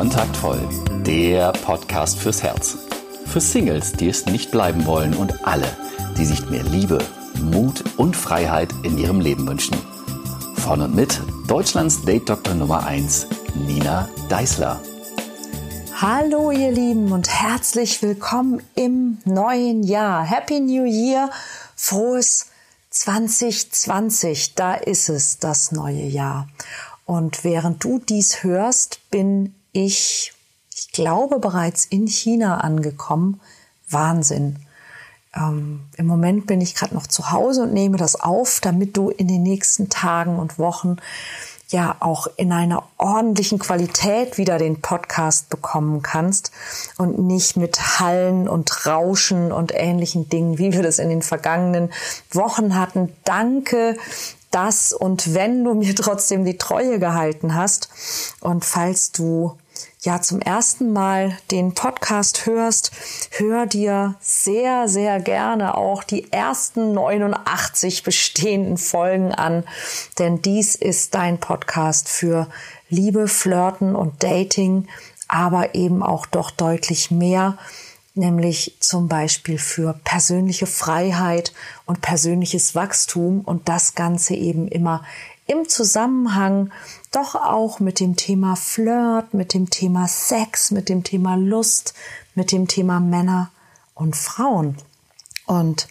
Kontaktvoll, der Podcast fürs Herz. Für Singles, die es nicht bleiben wollen und alle, die sich mehr Liebe, Mut und Freiheit in ihrem Leben wünschen. Von und mit Deutschlands Date-Doktor Nummer 1, Nina Deißler. Hallo ihr Lieben und herzlich willkommen im neuen Jahr. Happy New Year, frohes 2020, da ist es, das neue Jahr. Und während du dies hörst, bin ich, ich glaube, bereits in China angekommen. Wahnsinn. Ähm, Im Moment bin ich gerade noch zu Hause und nehme das auf, damit du in den nächsten Tagen und Wochen ja auch in einer ordentlichen Qualität wieder den Podcast bekommen kannst und nicht mit Hallen und Rauschen und ähnlichen Dingen, wie wir das in den vergangenen Wochen hatten. Danke das und wenn du mir trotzdem die Treue gehalten hast und falls du ja zum ersten Mal den Podcast hörst, hör dir sehr, sehr gerne auch die ersten 89 bestehenden Folgen an, denn dies ist dein Podcast für Liebe, Flirten und Dating, aber eben auch doch deutlich mehr nämlich zum Beispiel für persönliche Freiheit und persönliches Wachstum und das Ganze eben immer im Zusammenhang doch auch mit dem Thema Flirt, mit dem Thema Sex, mit dem Thema Lust, mit dem Thema Männer und Frauen. Und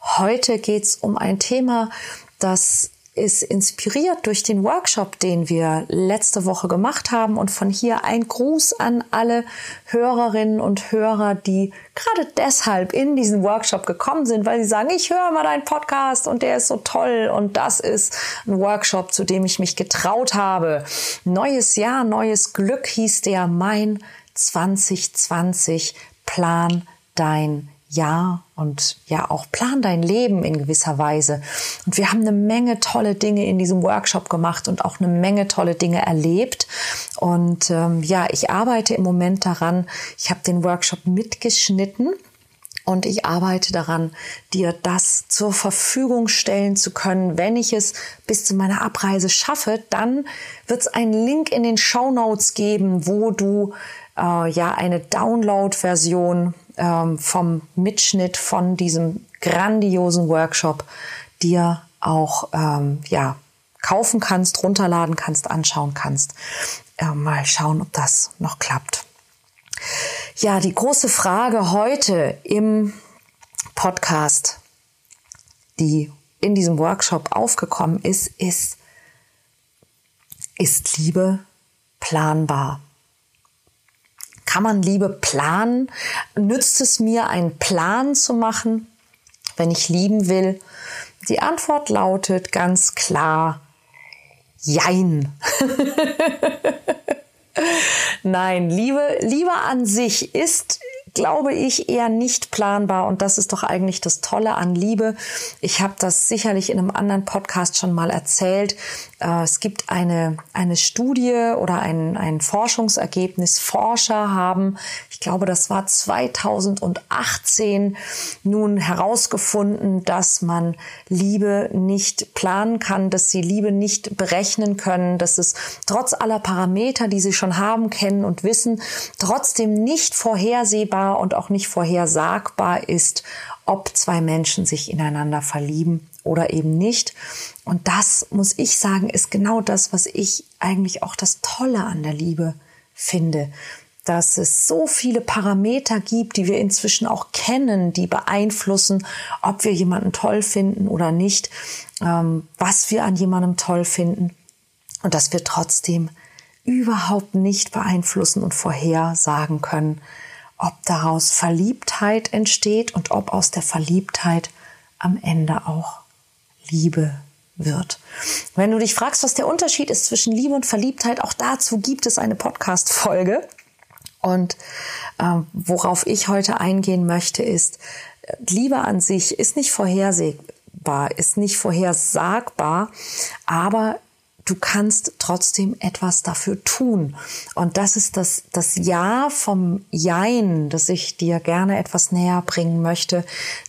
heute geht's um ein Thema, das ist inspiriert durch den Workshop, den wir letzte Woche gemacht haben. Und von hier ein Gruß an alle Hörerinnen und Hörer, die gerade deshalb in diesen Workshop gekommen sind, weil sie sagen, ich höre mal deinen Podcast und der ist so toll. Und das ist ein Workshop, zu dem ich mich getraut habe. Neues Jahr, neues Glück hieß der mein 2020 Plan dein ja und ja auch plan dein Leben in gewisser Weise. Und wir haben eine Menge tolle Dinge in diesem Workshop gemacht und auch eine Menge tolle Dinge erlebt. Und ähm, ja, ich arbeite im Moment daran. Ich habe den Workshop mitgeschnitten. Und ich arbeite daran, dir das zur Verfügung stellen zu können. Wenn ich es bis zu meiner Abreise schaffe, dann wird es einen Link in den Show Notes geben, wo du äh, ja eine Download-Version ähm, vom Mitschnitt von diesem grandiosen Workshop dir auch ähm, ja kaufen kannst, runterladen kannst, anschauen kannst. Äh, mal schauen, ob das noch klappt. Ja, die große Frage heute im Podcast, die in diesem Workshop aufgekommen ist, ist, ist Liebe planbar? Kann man Liebe planen? Nützt es mir, einen Plan zu machen, wenn ich lieben will? Die Antwort lautet ganz klar, Jein. Nein, Liebe, Liebe an sich ist glaube ich, eher nicht planbar. Und das ist doch eigentlich das Tolle an Liebe. Ich habe das sicherlich in einem anderen Podcast schon mal erzählt. Äh, es gibt eine, eine Studie oder ein, ein Forschungsergebnis. Forscher haben, ich glaube, das war 2018, nun herausgefunden, dass man Liebe nicht planen kann, dass sie Liebe nicht berechnen können, dass es trotz aller Parameter, die sie schon haben, kennen und wissen, trotzdem nicht vorhersehbar und auch nicht vorhersagbar ist, ob zwei Menschen sich ineinander verlieben oder eben nicht. Und das, muss ich sagen, ist genau das, was ich eigentlich auch das Tolle an der Liebe finde dass es so viele Parameter gibt, die wir inzwischen auch kennen, die beeinflussen, ob wir jemanden toll finden oder nicht, ähm, was wir an jemandem toll finden und dass wir trotzdem überhaupt nicht beeinflussen und vorhersagen können, ob daraus Verliebtheit entsteht und ob aus der Verliebtheit am Ende auch Liebe wird. Wenn du dich fragst, was der Unterschied ist zwischen Liebe und Verliebtheit, auch dazu gibt es eine Podcast-Folge. Und äh, worauf ich heute eingehen möchte, ist, Liebe an sich ist nicht vorhersehbar, ist nicht vorhersagbar, aber du kannst trotzdem etwas dafür tun. Und das ist das, das Ja vom Jein, das ich dir gerne etwas näher bringen möchte.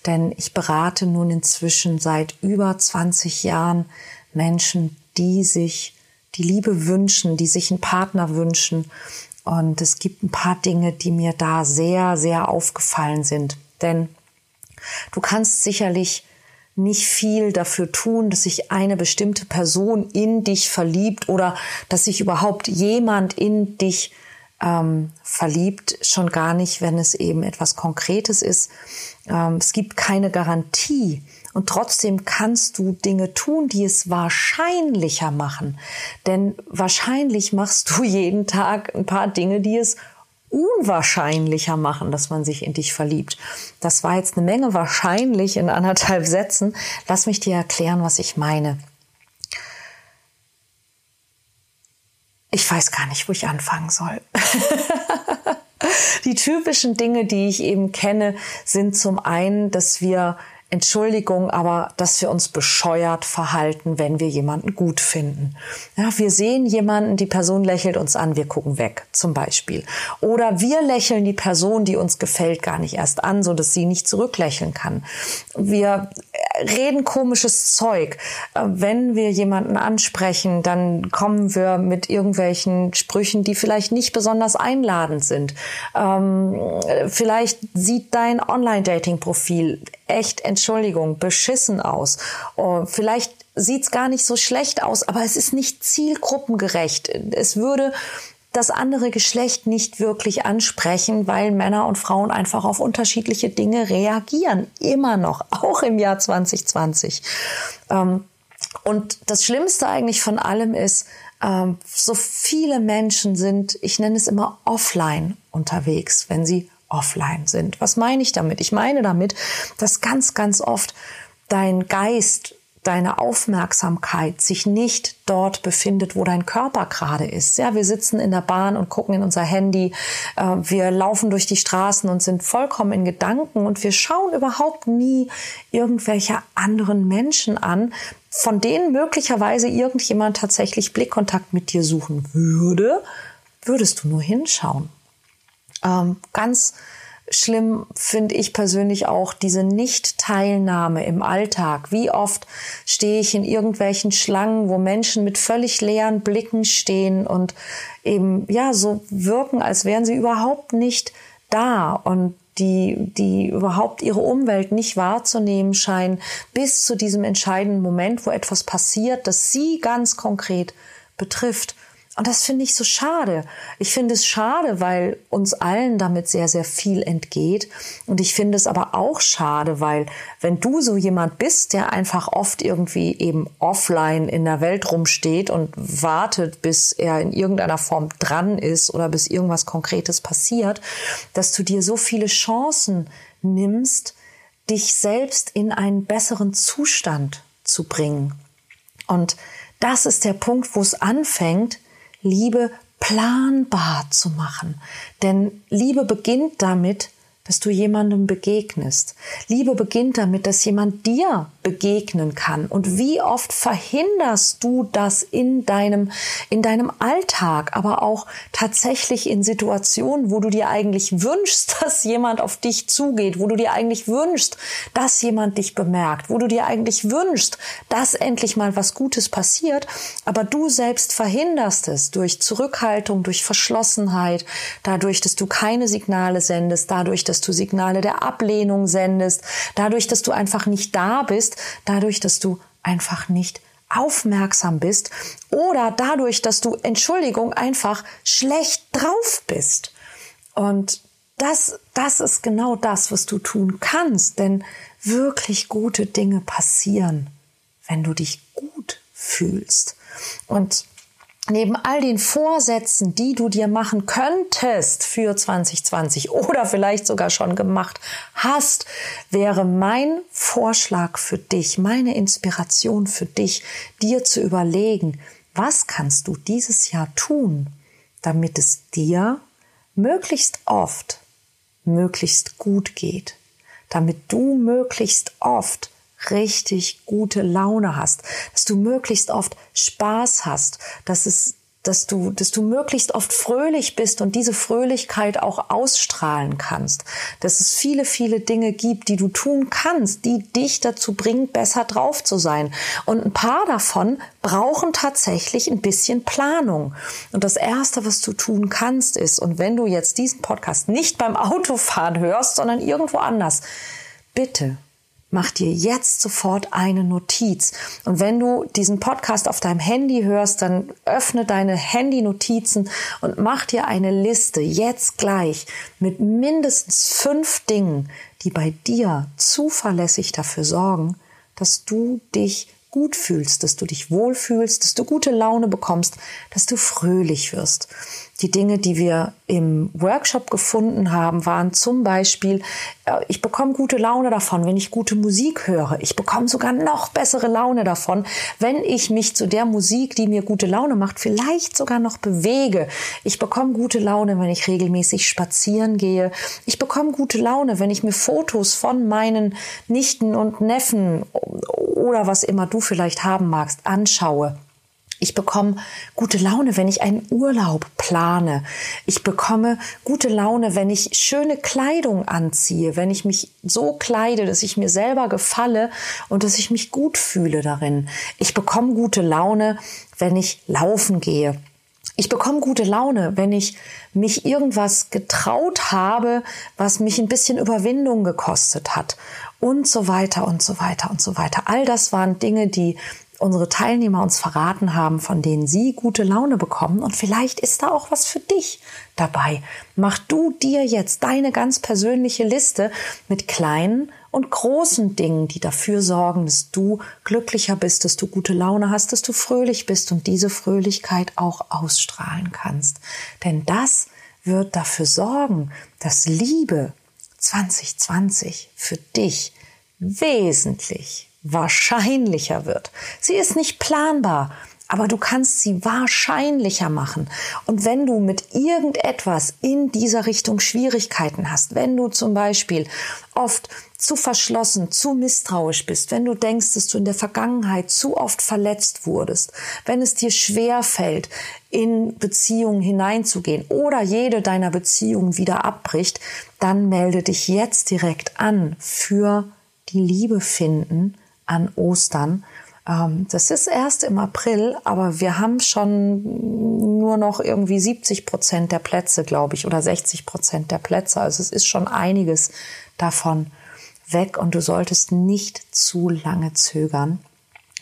Denn ich berate nun inzwischen seit über 20 Jahren Menschen, die sich die Liebe wünschen, die sich einen Partner wünschen Und es gibt ein paar Dinge, die mir da sehr, sehr aufgefallen sind. Denn du kannst sicherlich nicht viel dafür tun, dass sich eine bestimmte Person in dich verliebt oder dass sich überhaupt jemand in dich ähm, verliebt, schon gar nicht, wenn es eben etwas Konkretes ist. Ähm, es gibt keine Garantie und trotzdem kannst du Dinge tun, die es wahrscheinlicher machen. Denn wahrscheinlich machst du jeden Tag ein paar Dinge, die es unwahrscheinlicher machen, dass man sich in dich verliebt. Das war jetzt eine Menge wahrscheinlich in anderthalb Sätzen. Lass mich dir erklären, was ich meine. Ich weiß gar nicht, wo ich anfangen soll. die typischen Dinge, die ich eben kenne, sind zum einen, dass wir Entschuldigung, aber dass wir uns bescheuert verhalten, wenn wir jemanden gut finden. Ja, wir sehen jemanden, die Person lächelt uns an, wir gucken weg, zum Beispiel. Oder wir lächeln die Person, die uns gefällt, gar nicht erst an, so dass sie nicht zurücklächeln kann. Wir reden komisches Zeug. Wenn wir jemanden ansprechen, dann kommen wir mit irgendwelchen Sprüchen, die vielleicht nicht besonders einladend sind. Ähm, vielleicht sieht dein Online-Dating-Profil echt, Entschuldigung, beschissen aus. Oh, vielleicht sieht's gar nicht so schlecht aus, aber es ist nicht zielgruppengerecht. Es würde das andere Geschlecht nicht wirklich ansprechen, weil Männer und Frauen einfach auf unterschiedliche Dinge reagieren. Immer noch, auch im Jahr 2020. Ähm, und das Schlimmste eigentlich von allem ist, ähm, so viele Menschen sind, ich nenne es immer offline unterwegs, wenn sie offline sind. Was meine ich damit? Ich meine damit, dass ganz, ganz oft dein Geist, deine Aufmerksamkeit sich nicht dort befindet, wo dein Körper gerade ist. Ja, wir sitzen in der Bahn und gucken in unser Handy. Äh, wir laufen durch die Straßen und sind vollkommen in Gedanken und wir schauen überhaupt nie irgendwelche anderen Menschen an, von denen möglicherweise irgendjemand tatsächlich Blickkontakt mit dir suchen würde, würdest du nur hinschauen. Ähm, ganz schlimm finde ich persönlich auch diese Nicht-Teilnahme im Alltag. Wie oft stehe ich in irgendwelchen Schlangen, wo Menschen mit völlig leeren Blicken stehen und eben, ja, so wirken, als wären sie überhaupt nicht da und die, die überhaupt ihre Umwelt nicht wahrzunehmen scheinen, bis zu diesem entscheidenden Moment, wo etwas passiert, das sie ganz konkret betrifft. Und das finde ich so schade. Ich finde es schade, weil uns allen damit sehr, sehr viel entgeht. Und ich finde es aber auch schade, weil wenn du so jemand bist, der einfach oft irgendwie eben offline in der Welt rumsteht und wartet, bis er in irgendeiner Form dran ist oder bis irgendwas Konkretes passiert, dass du dir so viele Chancen nimmst, dich selbst in einen besseren Zustand zu bringen. Und das ist der Punkt, wo es anfängt, Liebe planbar zu machen. Denn Liebe beginnt damit, dass du jemandem begegnest. Liebe beginnt damit, dass jemand dir begegnen kann. Und wie oft verhinderst du das in deinem, in deinem Alltag, aber auch tatsächlich in Situationen, wo du dir eigentlich wünschst, dass jemand auf dich zugeht, wo du dir eigentlich wünschst, dass jemand dich bemerkt, wo du dir eigentlich wünschst, dass endlich mal was Gutes passiert, aber du selbst verhinderst es durch Zurückhaltung, durch Verschlossenheit, dadurch, dass du keine Signale sendest, dadurch, dass dass du Signale der Ablehnung sendest, dadurch, dass du einfach nicht da bist, dadurch, dass du einfach nicht aufmerksam bist oder dadurch, dass du, Entschuldigung, einfach schlecht drauf bist. Und das, das ist genau das, was du tun kannst, denn wirklich gute Dinge passieren, wenn du dich gut fühlst. Und neben all den Vorsätzen, die du dir machen könntest für 2020 oder vielleicht sogar schon gemacht hast, wäre mein Vorschlag für dich, meine Inspiration für dich, dir zu überlegen, was kannst du dieses Jahr tun, damit es dir möglichst oft, möglichst gut geht, damit du möglichst oft richtig gute Laune hast, dass du möglichst oft Spaß hast, dass es dass du, dass du möglichst oft fröhlich bist und diese Fröhlichkeit auch ausstrahlen kannst. Dass es viele, viele Dinge gibt, die du tun kannst, die dich dazu bringen, besser drauf zu sein. Und ein paar davon brauchen tatsächlich ein bisschen Planung. Und das erste, was du tun kannst, ist, und wenn du jetzt diesen Podcast nicht beim Autofahren hörst, sondern irgendwo anders, bitte mach dir jetzt sofort eine Notiz. Und wenn du diesen Podcast auf deinem Handy hörst, dann öffne deine Handy-Notizen und mach dir eine Liste jetzt gleich mit mindestens fünf Dingen, die bei dir zuverlässig dafür sorgen, dass du dich gut fühlst, dass du dich wohlfühlst, dass du gute Laune bekommst, dass du fröhlich wirst. Die Dinge, die wir im Workshop gefunden haben, waren zum Beispiel, äh, ich bekomme gute Laune davon, wenn ich gute Musik höre. Ich bekomme sogar noch bessere Laune davon, wenn ich mich zu der Musik, die mir gute Laune macht, vielleicht sogar noch bewege. Ich bekomme gute Laune, wenn ich regelmäßig spazieren gehe. Ich bekomme gute Laune, wenn ich mir Fotos von meinen Nichten und Neffen oder was immer du vielleicht haben magst, anschaue. Ich bekomme gute Laune, wenn ich einen Urlaub plane. Ich bekomme gute Laune, wenn ich schöne Kleidung anziehe, wenn ich mich so kleide, dass ich mir selber gefalle und dass ich mich gut fühle darin. Ich bekomme gute Laune, wenn ich laufen gehe. Ich bekomme gute Laune, wenn ich mich irgendwas getraut habe, was mich ein bisschen Überwindung gekostet hat und so weiter und so weiter und so weiter. All das waren Dinge, die unsere Teilnehmer uns verraten haben, von denen sie gute Laune bekommen. Und vielleicht ist da auch was für dich dabei. Mach du dir jetzt deine ganz persönliche Liste mit kleinen und großen Dingen, die dafür sorgen, dass du glücklicher bist, dass du gute Laune hast, dass du fröhlich bist und diese Fröhlichkeit auch ausstrahlen kannst. Denn das wird dafür sorgen, dass Liebe 2020 für dich wesentlich wahrscheinlicher wird. Sie ist nicht planbar, aber du kannst sie wahrscheinlicher machen. Und wenn du mit irgendetwas in dieser Richtung Schwierigkeiten hast, wenn du zum Beispiel oft zu verschlossen, zu misstrauisch bist, wenn du denkst, dass du in der Vergangenheit zu oft verletzt wurdest, wenn es dir schwer fällt, in Beziehungen hineinzugehen oder jede deiner Beziehungen wieder abbricht, dann melde dich jetzt direkt an für die Liebe finden an Ostern. Ähm, das ist erst im April, aber wir haben schon nur noch irgendwie 70 Prozent der Plätze, glaube ich, oder 60 Prozent der Plätze. Also es ist schon einiges davon weg und du solltest nicht zu lange zögern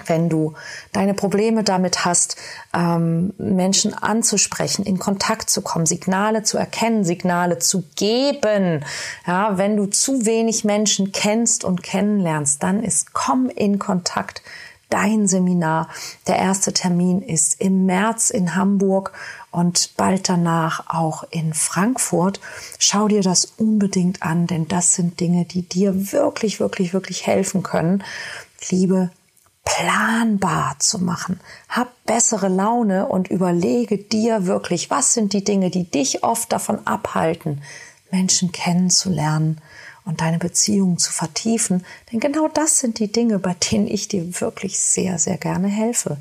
wenn du deine Probleme damit hast, ähm, Menschen anzusprechen, in Kontakt zu kommen, Signale zu erkennen, Signale zu geben. Ja, wenn du zu wenig Menschen kennst und kennenlernst, dann ist komm in Kontakt. Dein Seminar. Der erste Termin ist im März in Hamburg und bald danach auch in Frankfurt. Schau dir das unbedingt an, denn das sind Dinge, die dir wirklich, wirklich, wirklich helfen können. Liebe planbar zu machen. Hab bessere Laune und überlege dir wirklich, was sind die Dinge, die dich oft davon abhalten, Menschen kennenzulernen und deine Beziehung zu vertiefen. Denn genau das sind die Dinge, bei denen ich dir wirklich sehr, sehr gerne helfe.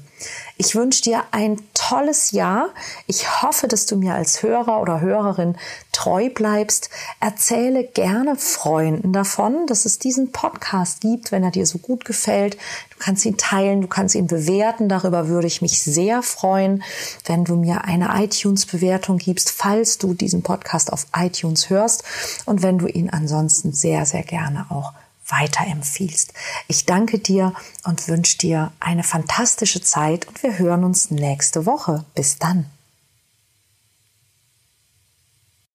Ich wünsche dir ein tolles Jahr. Ich hoffe, dass du mir als Hörer oder Hörerin treu bleibst. Erzähle gerne Freunden davon, dass es diesen Podcast gibt, wenn er dir so gut gefällt. Du kannst ihn teilen, du kannst ihn bewerten. Darüber würde ich mich sehr freuen, wenn du mir eine iTunes-Bewertung gibst, falls du diesen Podcast auf iTunes hörst und wenn du ihn ansonsten sehr, sehr gerne auch weiterempfiehlst. Ich danke dir und wünsche dir eine fantastische Zeit und wir hören uns nächste Woche. Bis dann.